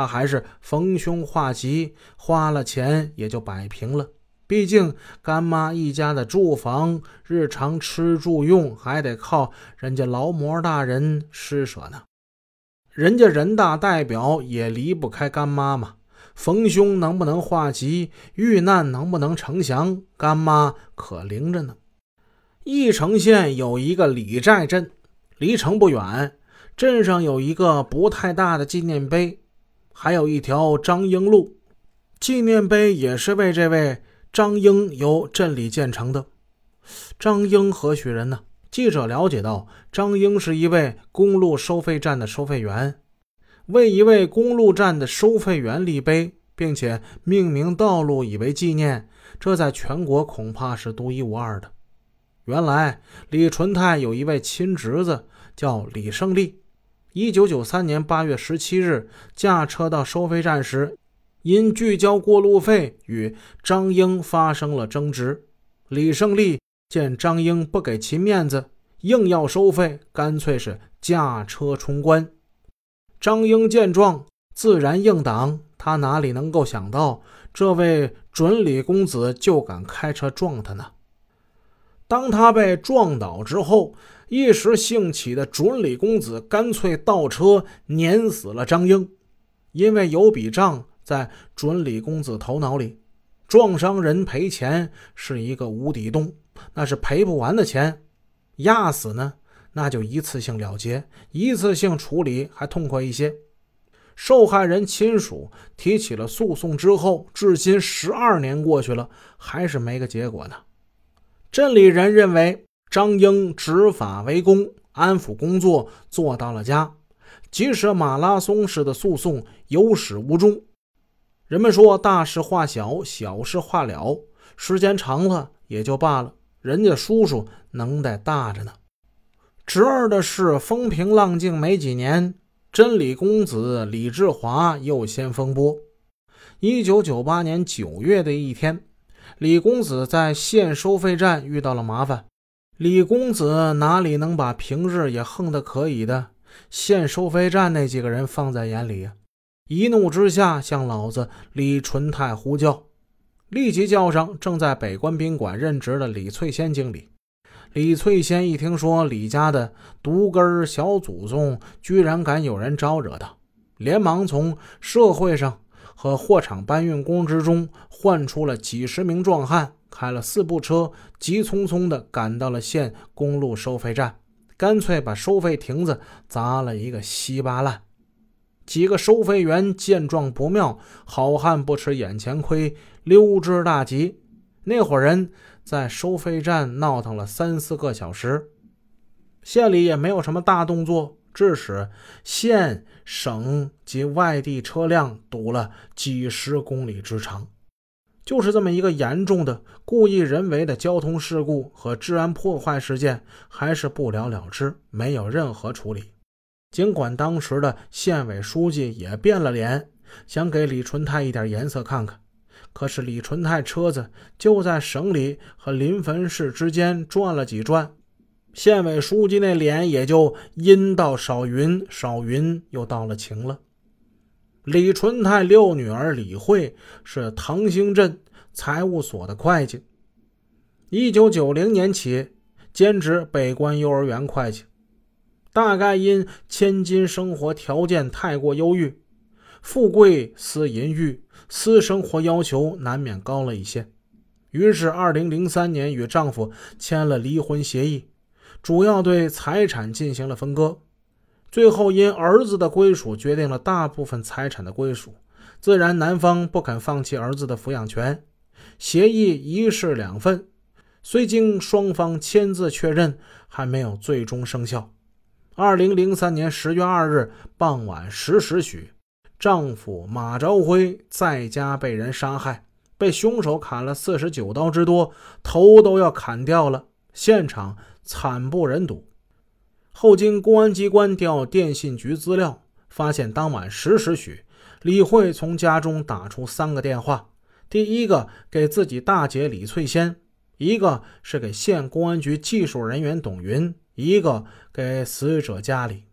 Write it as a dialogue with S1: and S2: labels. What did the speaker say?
S1: 他还是逢凶化吉，花了钱也就摆平了。毕竟干妈一家的住房、日常吃住用还得靠人家劳模大人施舍呢。人家人大代表也离不开干妈嘛。逢凶能不能化吉，遇难能不能成祥，干妈可灵着呢。义城县有一个李寨镇，离城不远。镇上有一个不太大的纪念碑，还有一条张英路。纪念碑也是为这位张英由镇里建成的。张英何许人呢？记者了解到，张英是一位公路收费站的收费员。为一位公路站的收费员立碑，并且命名道路以为纪念，这在全国恐怕是独一无二的。原来李纯泰有一位亲侄子叫李胜利，一九九三年八月十七日驾车到收费站时，因拒交过路费与张英发生了争执。李胜利见张英不给其面子，硬要收费，干脆是驾车冲关。张英见状，自然应挡。他哪里能够想到，这位准李公子就敢开车撞他呢？当他被撞倒之后，一时兴起的准李公子干脆倒车碾死了张英。因为有笔账在准李公子头脑里，撞伤人赔钱是一个无底洞，那是赔不完的钱。压死呢？那就一次性了结，一次性处理还痛快一些。受害人亲属提起了诉讼之后，至今十二年过去了，还是没个结果呢。镇里人认为张英执法为公，安抚工作做到了家，即使马拉松式的诉讼有始无终。人们说大事化小，小事化了，时间长了也就罢了。人家叔叔能耐大着呢。侄儿的事风平浪静没几年，真理公子李志华又掀风波。一九九八年九月的一天，李公子在县收费站遇到了麻烦。李公子哪里能把平日也横得可以的县收费站那几个人放在眼里呀？一怒之下，向老子李纯泰呼叫，立即叫上正在北关宾馆任职的李翠仙经理。李翠仙一听说李家的独根小祖宗居然敢有人招惹他，连忙从社会上和货场搬运工之中换出了几十名壮汉，开了四部车，急匆匆地赶到了县公路收费站，干脆把收费亭子砸了一个稀巴烂。几个收费员见状不妙，好汉不吃眼前亏，溜之大吉。那伙人。在收费站闹腾了三四个小时，县里也没有什么大动作，致使县、省及外地车辆堵了几十公里之长。就是这么一个严重的故意人为的交通事故和治安破坏事件，还是不了了之，没有任何处理。尽管当时的县委书记也变了脸，想给李纯泰一点颜色看看。可是李纯泰车子就在省里和临汾市之间转了几转，县委书记那脸也就阴到少云，少云又到了晴了。李纯泰六女儿李慧是唐兴镇财务所的会计，一九九零年起兼职北关幼儿园会计，大概因千金生活条件太过优裕，富贵思淫欲。私生活要求难免高了一些，于是二零零三年与丈夫签了离婚协议，主要对财产进行了分割。最后因儿子的归属决定了大部分财产的归属，自然男方不肯放弃儿子的抚养权。协议一式两份，虽经双方签字确认，还没有最终生效。二零零三年十月二日傍晚十时许。丈夫马朝辉在家被人杀害，被凶手砍了四十九刀之多，头都要砍掉了，现场惨不忍睹。后经公安机关调电信局资料，发现当晚十时许，李慧从家中打出三个电话，第一个给自己大姐李翠仙，一个是给县公安局技术人员董云，一个给死者家里。